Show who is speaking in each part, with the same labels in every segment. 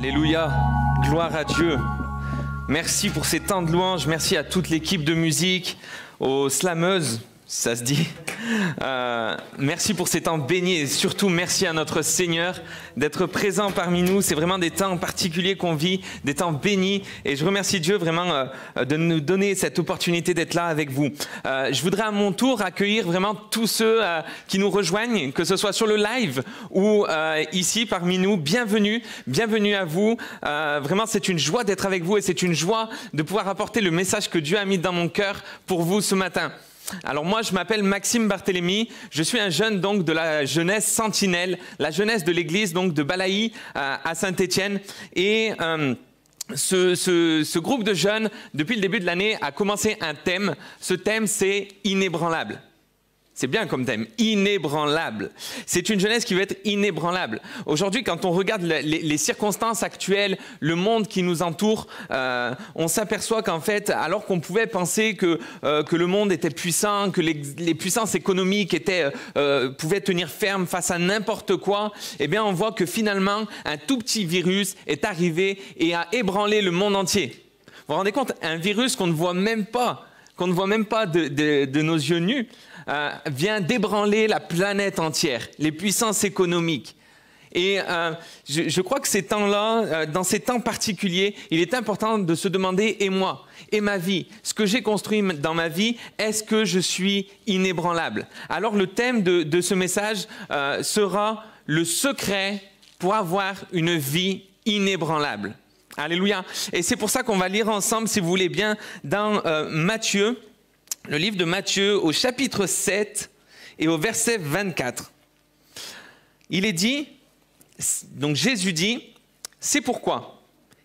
Speaker 1: Alléluia, gloire à Dieu. Merci pour ces temps de louange, merci à toute l'équipe de musique, aux slameuses, ça se dit. Euh, merci pour ces temps bénis et surtout merci à notre Seigneur d'être présent parmi nous. C'est vraiment des temps particuliers qu'on vit, des temps bénis. Et je remercie Dieu vraiment euh, de nous donner cette opportunité d'être là avec vous. Euh, je voudrais à mon tour accueillir vraiment tous ceux qui nous rejoignent, que ce soit sur le live ou ici parmi nous. Bienvenue, bienvenue à vous. Vraiment, c'est une joie d'être avec vous et c'est une joie de pouvoir apporter le message que Dieu a mis dans mon cœur pour vous ce matin. Alors moi, je m'appelle Maxime Barthélémy. Je suis un jeune donc de la jeunesse sentinelle, la jeunesse de l'église donc de Balaï euh, à Saint-Étienne. Et euh, ce, ce- ce groupe de jeunes, depuis le début de l'année, a commencé un thème. Ce thème, c'est inébranlable. C'est bien comme thème, inébranlable. C'est une jeunesse qui veut être inébranlable. Aujourd'hui, quand on regarde les, circonstances actuelles, le monde qui nous entoure, euh, on s'aperçoit qu'en fait, alors qu'on pouvait penser que, euh, que le monde était puissant, que les, puissances économiques étaient, euh, pouvaient tenir ferme face à n'importe quoi, eh bien, on voit que finalement, un tout petit virus est arrivé et a ébranlé le monde entier. Vous vous rendez compte? Un virus qu'on ne voit même pas, qu'on ne voit même pas de nos yeux nus, euh, vient d'ébranler la planète entière, les puissances économiques. Et euh, je, crois que ces temps-là, euh, dans ces temps particuliers, il est important de se demander, et moi, et ma vie, ce que j'ai construit dans ma vie, est-ce que je suis inébranlable? Alors le thème de, ce message euh, sera le secret pour avoir une vie inébranlable. Alléluia. Et c'est pour ça qu'on va lire ensemble, si vous voulez bien, dans Matthieu, le livre de Matthieu au chapitre 7 et au verset 24. Il est dit, donc Jésus dit, c'est pourquoi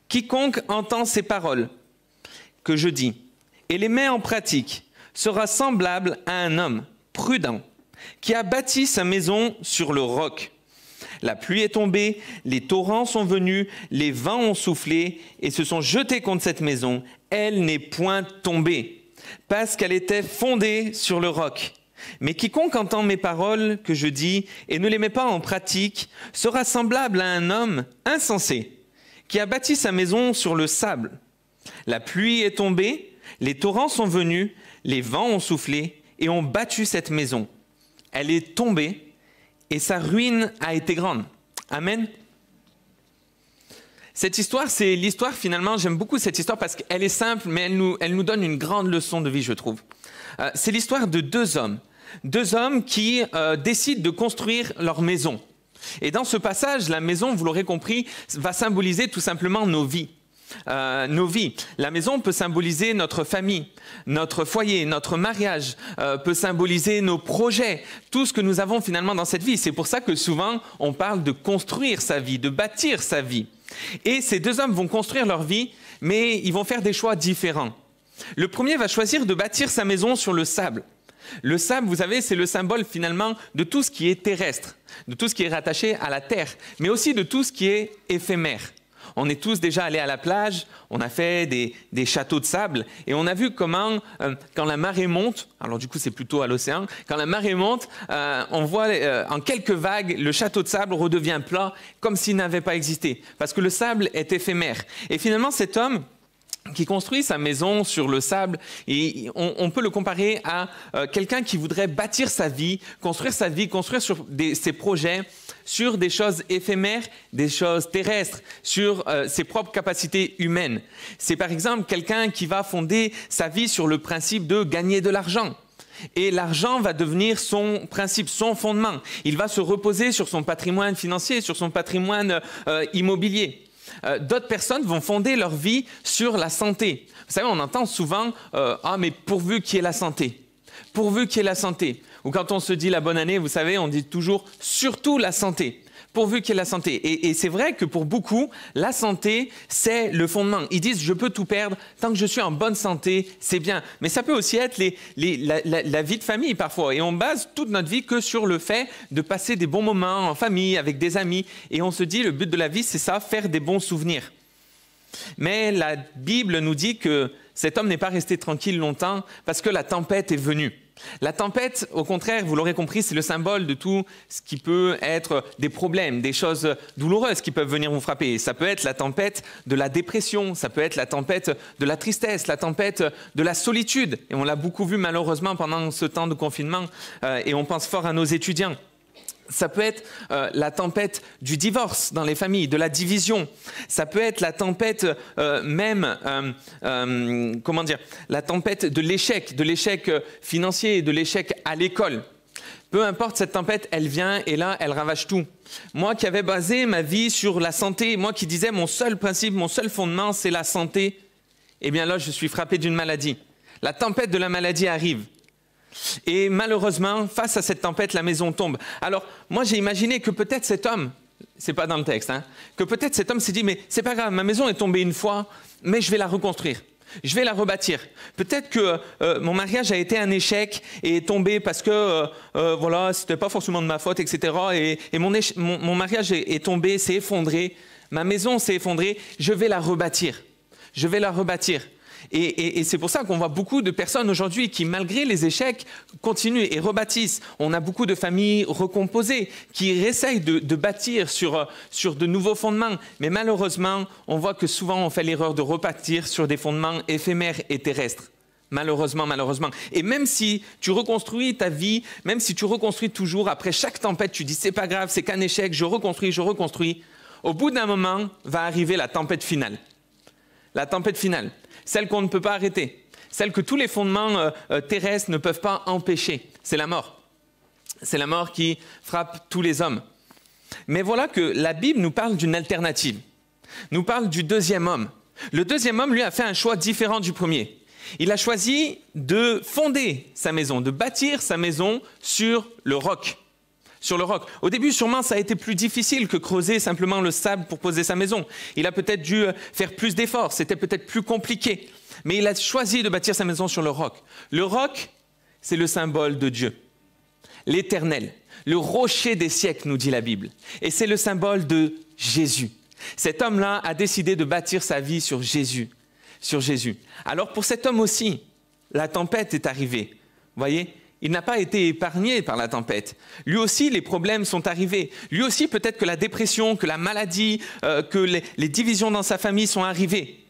Speaker 1: quiconque entend ces paroles que je dis et les met en pratique sera semblable à un homme prudent qui a bâti sa maison sur le roc. La pluie est tombée, les torrents sont venus, les vents ont soufflé et se sont jetés contre cette maison. Elle n'est point tombée, parce qu'elle était fondée sur le roc. Mais quiconque entend mes paroles que je dis et ne les met pas en pratique sera semblable à un homme insensé qui a bâti sa maison sur le sable. La pluie est tombée, les torrents sont venus, les vents ont soufflé et ont battu cette maison. Elle est tombée et sa ruine a été grande. Amen. Cette histoire, c'est l'histoire finalement, j'aime beaucoup cette histoire parce qu'elle est simple, mais elle nous, elle nous donne une grande leçon de vie, je trouve. Euh, c'est l'histoire de deux hommes. Deux hommes qui euh, décident de construire leur maison. Et dans ce passage, la maison, vous l'aurez compris, va symboliser tout simplement nos vies. Euh, nos vies. La maison peut symboliser notre famille, notre foyer, notre mariage, peut symboliser nos projets, tout ce que nous avons finalement dans cette vie. C'est pour ça que souvent on parle de construire sa vie, de bâtir sa vie. Et ces deux hommes vont construire leur vie, mais ils vont faire des choix différents. Le premier va choisir de bâtir sa maison sur le sable. Le sable, vous savez, c'est le symbole finalement de tout ce qui est terrestre, de tout ce qui est rattaché à la terre, mais aussi de tout ce qui est éphémère. On est tous déjà allés à la plage, on a fait des, châteaux de sable et on a vu comment, euh, quand la marée monte, alors du coup c'est plutôt à l'océan, quand la marée monte, euh, on voit euh, en quelques vagues le château de sable redevient plat comme s'il n'avait pas existé, parce que le sable est éphémère. Et finalement cet homme, qui construit sa maison sur le sable, et on, peut le comparer à quelqu'un qui voudrait bâtir sa vie, construire sa vie, construire sur ses projets sur des choses éphémères, des choses terrestres, sur euh, ses propres capacités humaines. C'est par exemple quelqu'un qui va fonder sa vie sur le principe de gagner de l'argent. Et l'argent va devenir son principe, son fondement. Il va se reposer sur son patrimoine financier, sur son patrimoine euh, immobilier. Euh, D'autres personnes vont fonder leur vie sur la santé. Vous savez, on entend souvent Ah, mais pourvu qu'il y ait la santé. Pourvu qu'il y ait la santé. Ou quand on se dit la bonne année, vous savez, on dit toujours surtout la santé pourvu qu'il y ait la santé. Et, c'est vrai que pour beaucoup, la santé, c'est le fondement. Ils disent, je peux tout perdre, tant que je suis en bonne santé, c'est bien. Mais ça peut aussi être la, vie de famille parfois. Et on base toute notre vie que sur le fait de passer des bons moments en famille, avec des amis. Et on se dit, le but de la vie, c'est ça, faire des bons souvenirs. Mais la Bible nous dit que cet homme n'est pas resté tranquille longtemps parce que la tempête est venue. La tempête, au contraire, vous l'aurez compris, c'est le symbole de tout ce qui peut être des problèmes, des choses douloureuses qui peuvent venir vous frapper. Ça peut être la tempête de la dépression, ça peut être la tempête de la tristesse, la tempête de la solitude. Et on l'a beaucoup vu malheureusement pendant ce temps de confinement, euh, et on pense fort à nos étudiants. Ça peut être euh, la tempête du divorce dans les familles, de la division. Ça peut être la tempête euh, même, euh, comment dire, la tempête de l'échec, de l'échec financier, de l'échec à l'école. Peu importe cette tempête, elle vient et là, elle ravage tout. Moi qui avais basé ma vie sur la santé, moi qui disais mon seul principe, mon seul fondement, c'est la santé, eh bien là, je suis frappé d'une maladie. La tempête de la maladie arrive. Et malheureusement, face à cette tempête, la maison tombe. Alors, moi, j'ai imaginé que peut-être cet homme, c'est pas dans le texte, hein, que peut-être cet homme s'est dit, mais c'est pas grave, ma maison est tombée une fois, mais je vais la reconstruire. Je vais la rebâtir. Peut-être que euh, mon mariage a été un échec et est tombé parce que euh, euh, voilà, c'était pas forcément de ma faute, etc. Et, mon, mariage est tombé, s'est effondré. Ma maison s'est effondrée. Je vais la rebâtir. Je vais la rebâtir. Et, c'est pour ça qu'on voit beaucoup de personnes aujourd'hui qui, malgré les échecs, continuent et rebâtissent. On a beaucoup de familles recomposées qui essayent de, bâtir sur, sur de nouveaux fondements. Mais malheureusement, on voit que souvent on fait l'erreur de rebâtir sur des fondements éphémères et terrestres. Malheureusement, malheureusement. Et même si tu reconstruis ta vie, même si tu reconstruis toujours, après chaque tempête, tu dis c'est pas grave, c'est qu'un échec, je reconstruis, je reconstruis, au bout d'un moment va arriver la tempête finale. La tempête finale celle qu'on ne peut pas arrêter, celle que tous les fondements euh, euh, terrestres ne peuvent pas empêcher. C'est la mort. C'est la mort qui frappe tous les hommes. Mais voilà que la Bible nous parle d'une alternative, nous parle du deuxième homme. Le deuxième homme, lui, a fait un choix différent du premier. Il a choisi de fonder sa maison, de bâtir sa maison sur le roc sur le roc. Au début, sûrement, ça a été plus difficile que creuser simplement le sable pour poser sa maison. Il a peut-être dû euh, faire plus d'efforts, c'était peut-être plus compliqué. Mais il a choisi de bâtir sa maison sur le roc. Le roc, c'est le symbole de Dieu, l'éternel, le rocher des siècles, nous dit la Bible. Et c'est le symbole de Jésus. Cet homme-là a décidé de bâtir sa vie sur Jésus, sur Jésus. Alors pour cet homme aussi, la tempête est arrivée. Voyez il n'a pas été épargné par la tempête. Lui aussi, les problèmes sont arrivés. Lui aussi, peut-être que la dépression, que la maladie, euh, que les, divisions dans sa famille sont arrivées.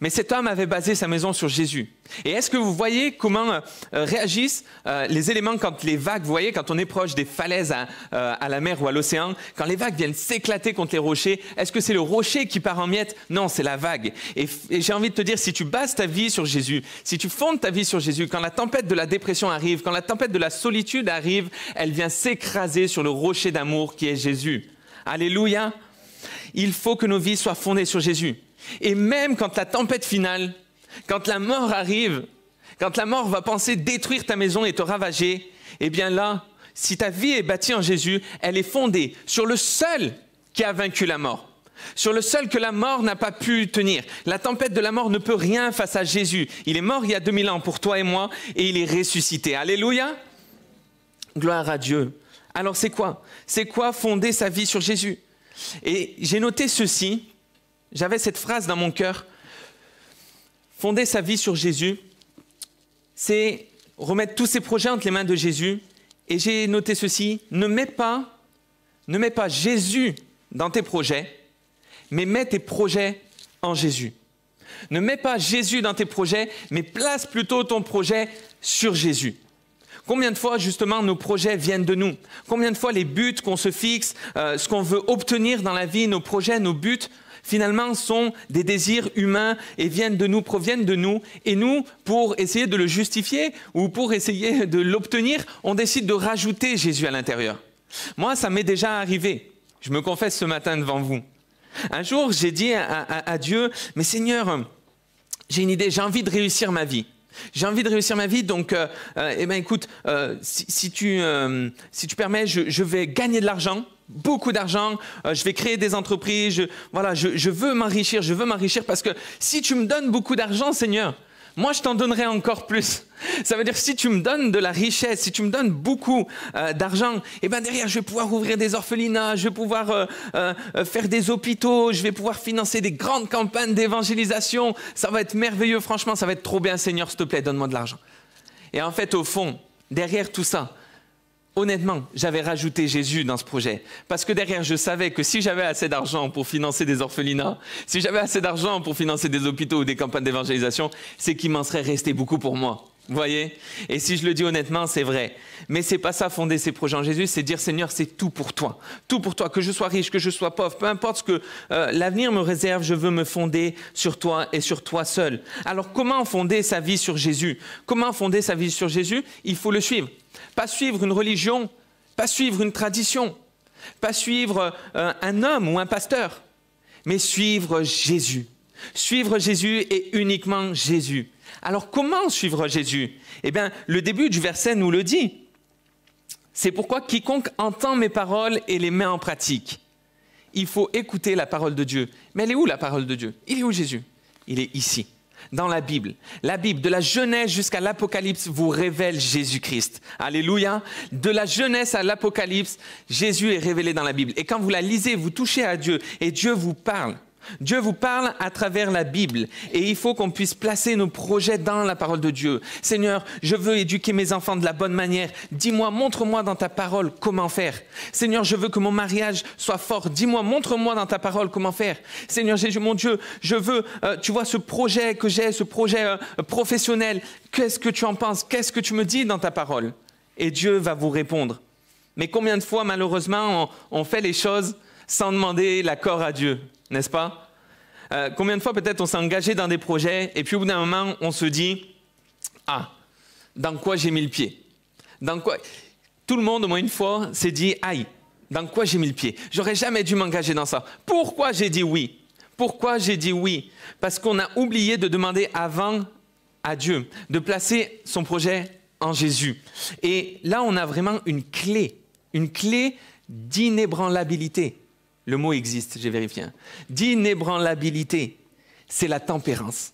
Speaker 1: Mais cet homme avait basé sa maison sur Jésus. Et est-ce que vous voyez comment euh, réagissent euh, les éléments quand les vagues, vous voyez, quand on est proche des falaises à, euh, la mer ou à l'océan, quand les vagues viennent s'éclater contre les rochers, est-ce que c'est le rocher qui part en miettes? Non, c'est la vague. Et, j'ai envie de te dire, si tu bases ta vie sur Jésus, si tu fondes ta vie sur Jésus, quand la tempête de la dépression arrive, quand la tempête de la solitude arrive, elle vient s'écraser sur le rocher d'amour qui est Jésus. Alléluia. Il faut que nos vies soient fondées sur Jésus. Et même quand la tempête finale, quand la mort arrive, quand la mort va penser détruire ta maison et te ravager, eh bien là, si ta vie est bâtie en Jésus, elle est fondée sur le seul qui a vaincu la mort, sur le seul que la mort n'a pas pu tenir. La tempête de la mort ne peut rien face à Jésus. Il est mort il y a 2000 ans pour toi et moi et il est ressuscité. Alléluia. Gloire à Dieu. Alors c'est quoi? C'est quoi fonder sa vie sur Jésus? Et j'ai noté ceci j'avais cette phrase dans mon cœur. Fonder sa vie sur Jésus, c'est remettre tous ses projets entre les mains de Jésus. Et j'ai noté ceci, ne mets pas, ne mets pas Jésus dans tes projets, mais mets tes projets en Jésus. Ne mets pas Jésus dans tes projets, mais place plutôt ton projet sur Jésus. Combien de fois justement nos projets viennent de nous? Combien de fois les buts qu'on se fixe, euh, ce qu'on veut obtenir dans la vie, nos projets, nos buts, finalement sont des désirs humains et viennent de nous, proviennent de nous. Et nous, pour essayer de le justifier ou pour essayer de l'obtenir, on décide de rajouter Jésus à l'intérieur. Moi, ça m'est déjà arrivé. Je me confesse ce matin devant vous. Un jour, j'ai dit à, Dieu, mais Seigneur, j'ai une idée, j'ai envie de réussir ma vie. J'ai envie de réussir ma vie, donc, euh, euh, eh ben, écoute, euh, si, tu, si tu permets, je, vais gagner de l'argent, beaucoup d'argent, je vais créer des entreprises, je, voilà, je veux m'enrichir, je veux m'enrichir parce que si tu me donnes beaucoup d'argent, Seigneur, moi je t'en donnerai encore plus. Ça veut dire si tu me donnes de la richesse, si tu me donnes beaucoup euh, d'argent, eh ben derrière je vais pouvoir ouvrir des orphelinats, je vais pouvoir euh, euh, faire des hôpitaux, je vais pouvoir financer des grandes campagnes d'évangélisation. Ça va être merveilleux, franchement, ça va être trop bien, Seigneur, s'il te plaît, donne-moi de l'argent. Et en fait, au fond, derrière tout ça, honnêtement, j'avais rajouté Jésus dans ce projet. Parce que derrière, je savais que si j'avais assez d'argent pour financer des orphelinats, si j'avais assez d'argent pour financer des hôpitaux ou des campagnes d'évangélisation, c'est qu'il m'en serait resté beaucoup pour moi. Vous voyez? Et si je le dis honnêtement, c'est vrai. Mais c'est pas ça fonder ces projets en Jésus, c'est dire Seigneur, c'est tout pour toi. Tout pour toi, que je sois riche, que je sois pauvre, peu importe ce que euh, l'avenir me réserve, je veux me fonder sur toi et sur toi seul. Alors comment fonder sa vie sur Jésus? Comment fonder sa vie sur Jésus? Il faut le suivre. Pas suivre une religion, pas suivre une tradition, pas suivre euh, un homme ou un pasteur, mais suivre Jésus. Suivre Jésus et uniquement Jésus. Alors comment suivre Jésus? Eh bien, le début du verset nous le dit. C'est pourquoi quiconque entend mes paroles et les met en pratique. Il faut écouter la parole de Dieu. Mais elle est où la parole de Dieu? Il est où Jésus? Il est ici dans la Bible. La Bible, de la Genèse jusqu'à l'Apocalypse, vous révèle Jésus-Christ. Alléluia. De la Genèse à l'Apocalypse, Jésus est révélé dans la Bible. Et quand vous la lisez, vous touchez à Dieu et Dieu vous parle. Dieu vous parle à travers la Bible et il faut qu'on puisse placer nos projets dans la parole de Dieu. Seigneur, je veux éduquer mes enfants de la bonne manière. Dis-moi, montre-moi dans ta parole comment faire. Seigneur, je veux que mon mariage soit fort. Dis-moi, montre-moi dans ta parole comment faire. Seigneur Jésus, mon Dieu, je veux, euh, tu vois, ce projet que j'ai, ce projet euh, professionnel. Qu'est-ce que tu en penses? Qu'est-ce que tu me dis dans ta parole? Et Dieu va vous répondre. Mais combien de fois, malheureusement, on fait les choses sans demander l'accord à Dieu? N'est-ce pas? Euh, Combien de fois peut-être on s'est engagé dans des projets et puis au bout d'un moment on se dit ah dans quoi j'ai mis le pied? Dans quoi? Tout le monde au moins une fois s'est dit aïe dans quoi j'ai mis le pied? J'aurais jamais dû m'engager dans ça. Pourquoi j'ai dit oui? Pourquoi j'ai dit oui? Parce qu'on a oublié de demander avant à Dieu, de placer son projet en Jésus. Et là, on a vraiment une clé, une clé d'inébranlabilité le mot existe, j'ai vérifié, hein. d'inébranlabilité, c'est la tempérance.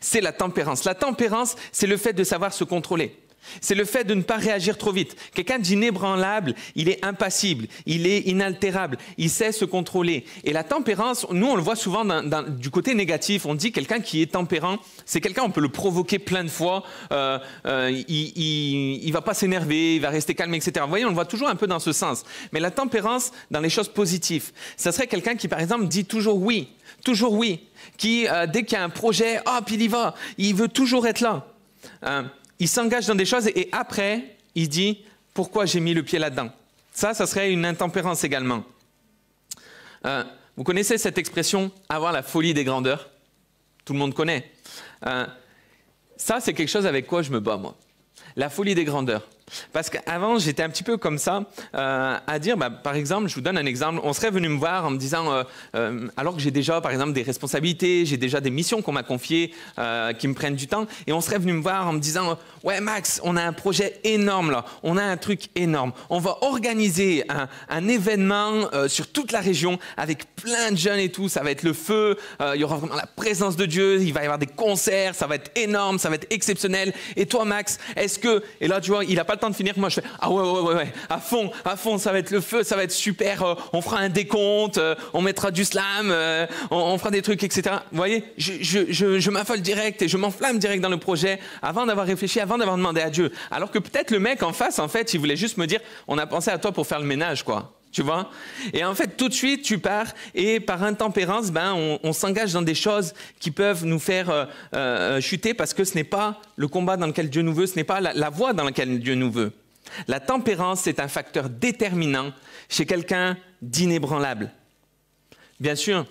Speaker 1: C'est la tempérance. La tempérance, c'est le fait de savoir se contrôler. C'est le fait de ne pas réagir trop vite. Quelqu'un d'inébranlable, il est impassible, il est inaltérable, il sait se contrôler. Et la tempérance, nous on le voit souvent du côté négatif. On dit quelqu'un qui est tempérant, c'est quelqu'un on peut le provoquer plein de fois. Euh, euh, il, ne va pas s'énerver, il va rester calme, etc. Vous voyez, on le voit toujours un peu dans ce sens. Mais la tempérance, dans les choses positives, ça serait quelqu'un qui par exemple dit toujours oui, toujours oui, qui euh, dès qu'il y a un projet, hop, il y va, il veut toujours être là il s'engage dans des choses et après, il dit pourquoi j'ai mis le pied là-dedans? Ça, ça serait une intempérance également. Euh, vous connaissez cette expression avoir la folie des grandeurs? Tout le monde connaît. Euh, ça, c'est quelque chose avec quoi je me bats, moi. La folie des grandeurs. Parce qu'avant, j'étais un petit peu comme ça, euh, à dire, bah, par exemple, je vous donne un exemple, on serait venu me voir en me disant, euh, euh, alors que j'ai déjà, par exemple, des responsabilités, j'ai déjà des missions qu'on m'a confiées, qui me prennent du temps, et on serait venu me voir en me disant, ouais Max, on a un projet énorme là, on a un truc énorme, on va organiser un, un événement sur toute la région avec plein de jeunes et tout, ça va être le feu, il y aura vraiment la présence de Dieu, il va y avoir des concerts, ça va être énorme, ça va être exceptionnel, et toi Max, est-ce que, et là tu vois, il n'a pas de finir, moi je fais ah ouais, ouais, ouais, à fond, à fond, ça va être le feu, ça va être super, euh, on fera un décompte, euh, on mettra du slam, euh, on, fera des trucs, etc. Vous voyez, je, je, je, m'affole direct et je m'enflamme direct dans le projet avant d'avoir réfléchi, avant d'avoir demandé à Dieu. Alors que peut-être le mec en face, en fait, il voulait juste me dire, on a pensé à toi pour faire le ménage, quoi tu vois Et en fait, tout de suite, tu pars et par intempérance, ben, on, s'engage dans des choses qui peuvent nous faire euh, euh, chuter parce que ce n'est pas le combat dans lequel Dieu nous veut, ce n'est pas la, voie dans laquelle Dieu nous veut. La tempérance, c'est un facteur déterminant chez quelqu'un d'inébranlable. Bien sûr,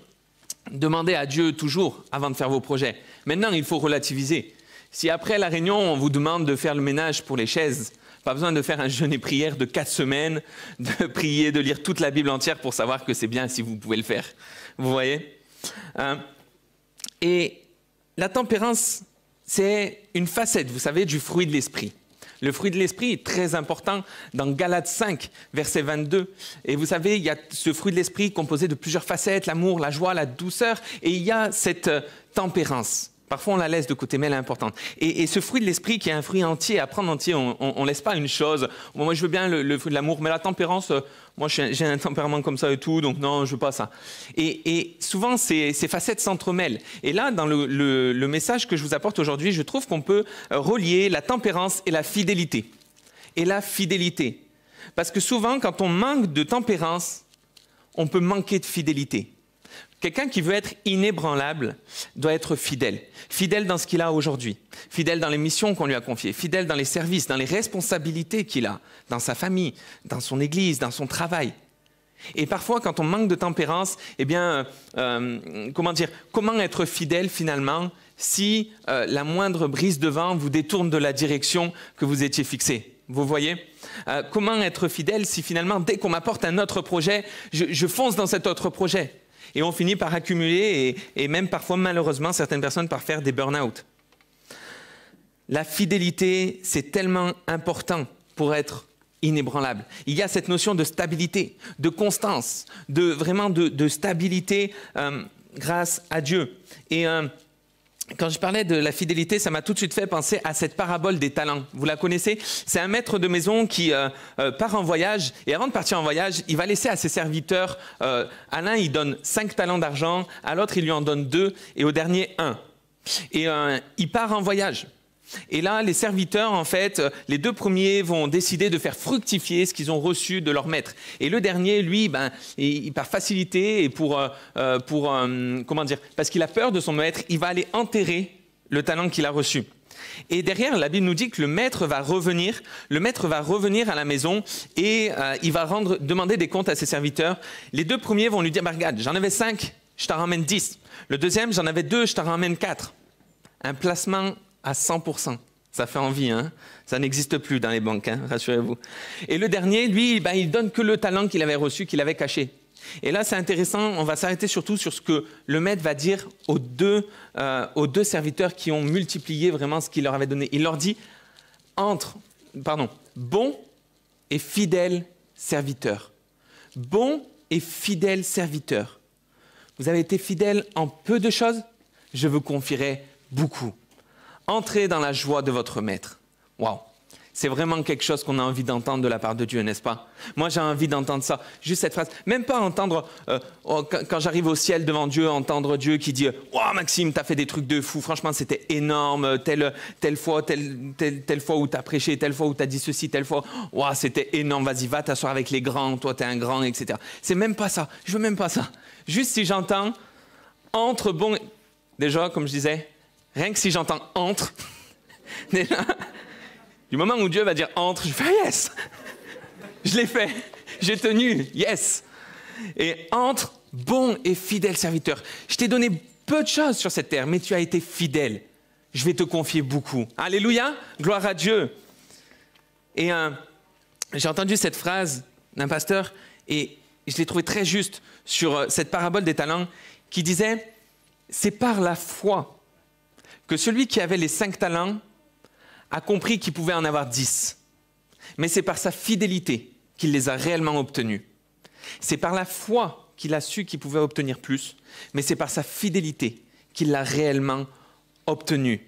Speaker 1: demandez à Dieu toujours avant de faire vos projets. Maintenant, il faut relativiser. Si après la réunion, on vous demande de faire le ménage pour les chaises, pas besoin de faire un jeûne et prière de quatre semaines, de prier, de lire toute la Bible entière pour savoir que c'est bien si vous pouvez le faire. Vous voyez hein? Et la tempérance, c'est une facette, vous savez, du fruit de l'esprit. Le fruit de l'esprit est très important dans Galates 5, verset 22. Et vous savez, il y a ce fruit de l'esprit composé de plusieurs facettes, l'amour, la joie, la douceur, et il y a cette euh, tempérance. Parfois, on la laisse de côté, mais elle est importante. Et, ce fruit de l'esprit, qui est un fruit entier, à prendre entier, on ne laisse pas une chose. moi, je veux bien le, fruit de l'amour, mais la tempérance, euh, moi, j'ai un tempérament comme ça et tout, donc non, je veux pas ça. Et, souvent, ces, facettes s'entremêlent. Et là, dans le, message que je vous apporte aujourd'hui, je trouve qu'on peut euh, relier la tempérance et la fidélité. Et la fidélité. Parce que souvent, quand on manque de tempérance, on peut manquer de fidélité. Quelqu'un qui veut être inébranlable doit être fidèle. Fidèle dans ce qu'il a aujourd'hui, fidèle dans les missions qu'on lui a confiées, fidèle dans les services, dans les responsabilités qu'il a, dans sa famille, dans son église, dans son travail. Et parfois, quand on manque de tempérance, eh bien, euh, comment dire, comment être fidèle finalement si euh, la moindre brise de vent vous détourne de la direction que vous étiez fixée? Vous voyez? Euh, Comment être fidèle si finalement, dès qu'on m'apporte un autre projet, je fonce dans cet autre projet? Et on finit par accumuler et, même parfois malheureusement certaines personnes par faire des burn-out. La fidélité, c'est tellement important pour être inébranlable. Il y a cette notion de stabilité, de constance, de vraiment de, stabilité euh, grâce à Dieu. Et euh, quand je parlais de la fidélité, ça m'a tout de suite fait penser à cette parabole des talents. Vous la connaissez? C'est un maître de maison qui euh, euh, part en voyage et avant de partir en voyage, il va laisser à ses serviteurs, euh, à l'un il donne cinq talents d'argent, à l'autre il lui en donne deux et au dernier un. Et il part en voyage. Et là, les serviteurs, en fait, les deux premiers vont décider de faire fructifier ce qu'ils ont reçu de leur maître. Et le dernier, lui, ben, il, par facilité et pour, euh, euh, pour euh, comment dire, parce qu'il a peur de son maître, il va aller enterrer le talent qu'il a reçu. Et derrière, la Bible nous dit que le maître va revenir, le maître va revenir à la maison et il va demander des comptes à ses serviteurs. Les deux premiers vont lui dire, bah, regarde, j'en avais cinq, je t'en ramène dix. Le deuxième, j'en avais deux, je t'en ramène quatre. Un placement à 100%. Ça fait envie, hein Ça n'existe plus dans les banques, hein, rassurez-vous. Et le dernier, lui, ben, il donne que le talent qu'il avait reçu, qu'il avait caché. Et là, c'est intéressant, on va s'arrêter surtout sur ce que le maître va dire aux deux, euh, aux deux serviteurs qui ont multiplié vraiment ce qu'il leur avait donné. Il leur dit, entre, pardon, bon et fidèle serviteur. Bon et fidèle serviteur. Vous avez été fidèle en peu de choses, je vous confierai beaucoup. Entrez dans la joie de votre maître. Waouh! C'est vraiment quelque chose qu'on a envie d'entendre de la part de Dieu, n'est-ce pas? Moi, j'ai envie d'entendre ça, juste cette phrase. Même pas entendre, euh, oh, quand j'arrive au ciel devant Dieu, entendre Dieu qui dit Waouh, Maxime, t'as fait des trucs de fou, franchement, c'était énorme, telle, telle fois, telle, telle, fois où t'as prêché, telle fois où t'as dit ceci, telle fois, waouh, c'était énorme, vas-y, va t'asseoir avec les grands, toi, t'es un grand, etc. C'est même pas ça, je veux même pas ça. Juste si j'entends entre bon. Déjà, comme je disais, Rien que si j'entends entre, du moment où Dieu va dire entre, je fais yes. Je l'ai fait. J'ai tenu. Yes. Et entre, bon et fidèle serviteur. Je t'ai donné peu de choses sur cette terre, mais tu as été fidèle. Je vais te confier beaucoup. Alléluia. Gloire à Dieu. Et euh, j'ai entendu cette phrase d'un pasteur et je l'ai trouvé très juste sur euh, cette parabole des talents qui disait, c'est par la foi que celui qui avait les cinq talents a compris qu'il pouvait en avoir dix. Mais c'est par sa fidélité qu'il les a réellement obtenus. C'est par la foi qu'il a su qu'il pouvait obtenir plus, mais c'est par sa fidélité qu'il l'a réellement obtenu.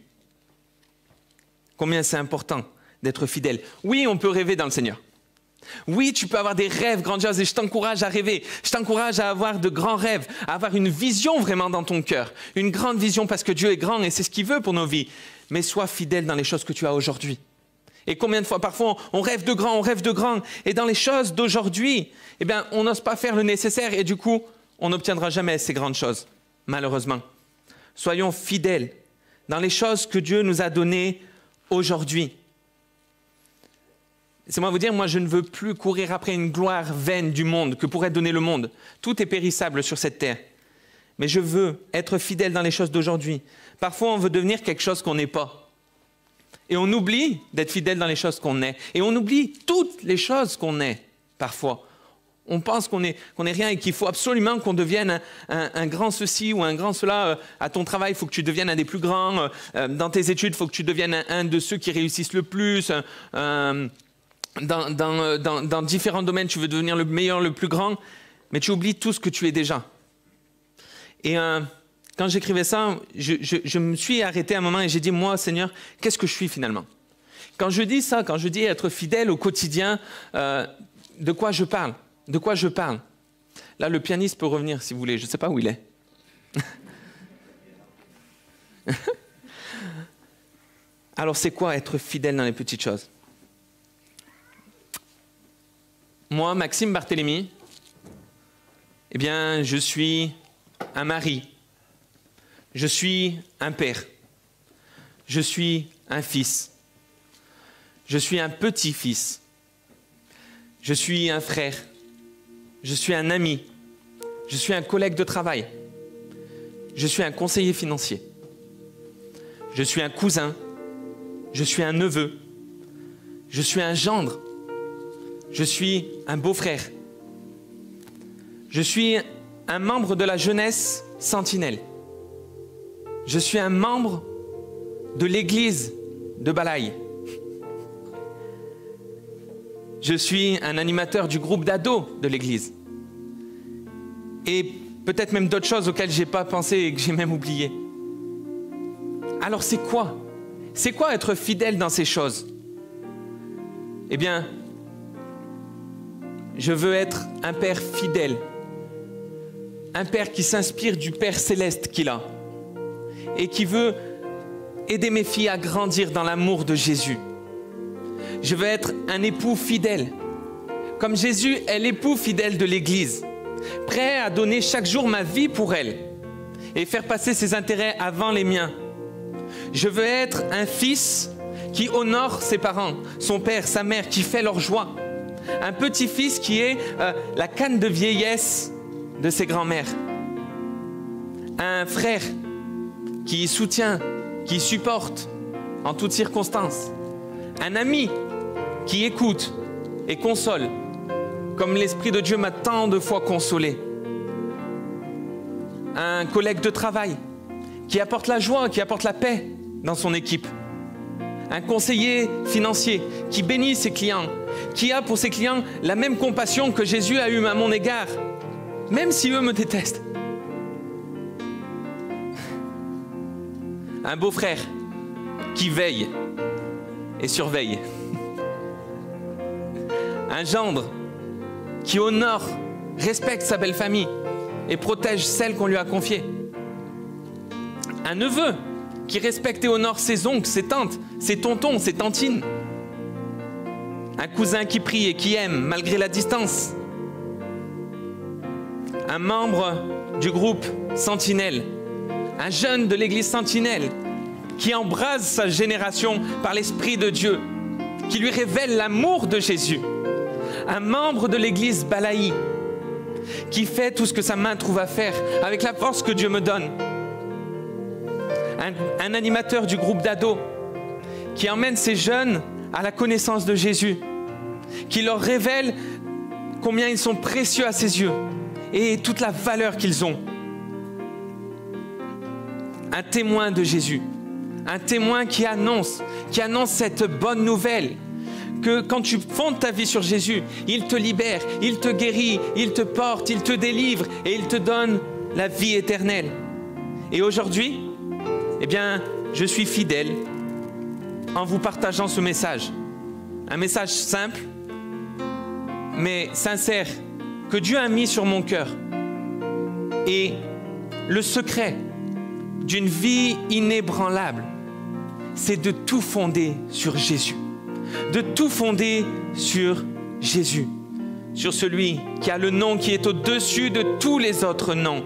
Speaker 1: Combien c'est important d'être fidèle. Oui, on peut rêver dans le Seigneur. Oui, tu peux avoir des rêves grandioses et je t'encourage à rêver. Je t'encourage à avoir de grands rêves, à avoir une vision vraiment dans ton cœur. Une grande vision parce que Dieu est grand et c'est ce qu'il veut pour nos vies. Mais sois fidèle dans les choses que tu as aujourd'hui. Et combien de fois, parfois, on rêve de grand, on rêve de grand. Et dans les choses d'aujourd'hui, eh bien, on n'ose pas faire le nécessaire et du coup, on n'obtiendra jamais ces grandes choses, malheureusement. Soyons fidèles dans les choses que Dieu nous a données aujourd'hui. C'est moi vous dire, moi je ne veux plus courir après une gloire vaine du monde que pourrait donner le monde. Tout est périssable sur cette terre. Mais je veux être fidèle dans les choses d'aujourd'hui. Parfois on veut devenir quelque chose qu'on n'est pas. Et on oublie d'être fidèle dans les choses qu'on est. Et on oublie toutes les choses qu'on est, parfois. On pense qu'on est, qu'on rien et qu'il faut absolument qu'on devienne un, grand ceci ou un grand cela. Euh, à ton travail, il faut que tu deviennes un des plus grands. Euh, dans tes études, il faut que tu deviennes un, de ceux qui réussissent le plus. Euh, dans, dans, différents domaines, tu veux devenir le meilleur, le plus grand, mais tu oublies tout ce que tu es déjà. Et quand j'écrivais ça, je, me suis arrêté un moment et j'ai dit, moi, Seigneur, qu'est-ce que je suis finalement? Quand je dis ça, quand je dis être fidèle au quotidien, de quoi je parle? De quoi je parle? Là, le pianiste peut revenir si vous voulez. Je ne sais pas où il est. Alors, c'est quoi être fidèle dans les petites choses? Moi, Maxime Barthélemy, eh bien, je suis un mari. Je suis un père. Je suis un fils. Je suis un petit-fils. Je suis un frère je suis un ami, je suis un collègue de travail, je suis un conseiller financier, je suis un cousin, je suis un neveu, je suis un gendre, je suis un beau-frère, je suis un membre de la jeunesse sentinelle, je suis un membre de l'église de Balaï. Je suis un animateur du groupe d'ados de l'Église. Et peut-être même d'autres choses auxquelles je n'ai pas pensé et que j'ai même oublié. Alors c'est quoi? C'est quoi être fidèle dans ces choses? Eh bien, je veux être un père fidèle, un père qui s'inspire du Père céleste qu'il a et qui veut aider mes filles à grandir dans l'amour de Jésus. Je veux être un époux fidèle. Comme Jésus est l'époux fidèle de l'Église, prêt à donner chaque jour ma vie pour elle et faire passer ses intérêts avant les miens. Je veux être un fils qui honore ses parents, son père, sa mère, qui fait leur joie. Un petit-fils qui est euh, la canne de vieillesse de ses grands-mères. Un frère qui soutient, qui supporte en toutes circonstances. Un ami qui écoute et console, comme l'Esprit de Dieu m'a tant de fois consolé. Un collègue de travail qui apporte la joie, qui apporte la paix dans son équipe. Un conseiller financier qui bénit ses clients, qui a pour ses clients la même compassion que Jésus a eue à mon égard, même si eux me détestent. Un beau-frère qui veille et surveille un gendre qui honore, respecte sa belle famille et protège celle qu'on lui a confiée. Un neveu qui respecte et honore ses oncles, ses tantes, ses tontons, ses tantines. Un cousin qui prie et qui aime malgré la distance. Un membre du groupe Sentinelle, un jeune de l'église Sentinelle qui embrase sa génération par l'Esprit de Dieu, qui lui révèle l'amour de Jésus un membre de l'église Balaï, qui fait tout ce que sa main trouve à faire avec la force que Dieu me donne. Un, animateur du groupe d'ados qui emmène ces jeunes à la connaissance de Jésus, qui leur révèle combien ils sont précieux à ses yeux et toute la valeur qu'ils ont. Un témoin de Jésus, un témoin qui annonce, qui annonce cette bonne nouvelle, que quand tu fondes ta vie sur Jésus, il te libère, il te guérit, il te porte, il te délivre et il te donne la vie éternelle. Et aujourd'hui, eh bien, je suis fidèle en vous partageant ce message. Un message simple, mais sincère, que Dieu a mis sur mon cœur. Et le secret d'une vie inébranlable, c'est de tout fonder sur Jésus de tout fonder sur Jésus, sur celui qui a le nom qui est au-dessus de tous les autres noms.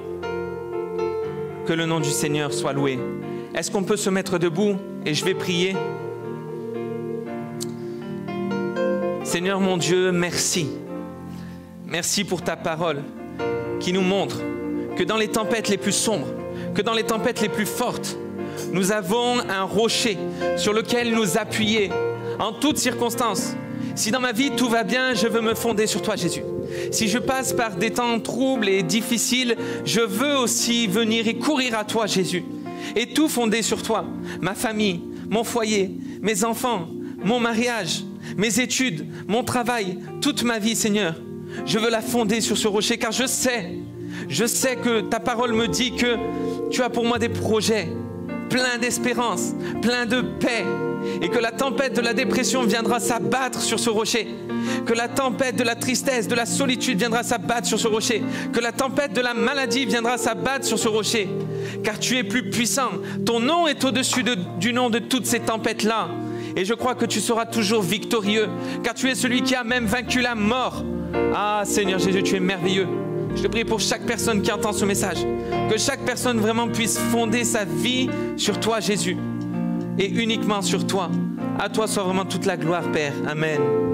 Speaker 1: Que le nom du Seigneur soit loué. Est-ce qu'on peut se mettre debout et je vais prier? Seigneur mon Dieu, merci. Merci pour ta parole qui nous montre que dans les tempêtes les plus sombres, que dans les tempêtes les plus fortes, nous avons un rocher sur lequel nous appuyer en toutes circonstances. Si dans ma vie tout va bien, je veux me fonder sur toi, Jésus. Si je passe par des temps troubles et difficiles, je veux aussi venir et courir à toi, Jésus. Et tout fonder sur toi. Ma famille, mon foyer, mes enfants, mon mariage, mes études, mon travail, toute ma vie, Seigneur. Je veux la fonder sur ce rocher car je sais, je sais que ta parole me dit que tu as pour moi des projets plein d'espérance, plein de paix, et que la tempête de la dépression viendra s'abattre sur ce rocher, que la tempête de la tristesse, de la solitude viendra s'abattre sur ce rocher, que la tempête de la maladie viendra s'abattre sur ce rocher, car tu es plus puissant, ton nom est au-dessus du nom de toutes ces tempêtes-là, et je crois que tu seras toujours victorieux, car tu es celui qui a même vaincu la mort. Ah Seigneur Jésus, tu es merveilleux. Je te prie pour chaque personne qui entend ce message, que chaque personne vraiment puisse fonder sa vie sur toi, Jésus, et uniquement sur toi. À toi soit vraiment toute la gloire, Père. Amen.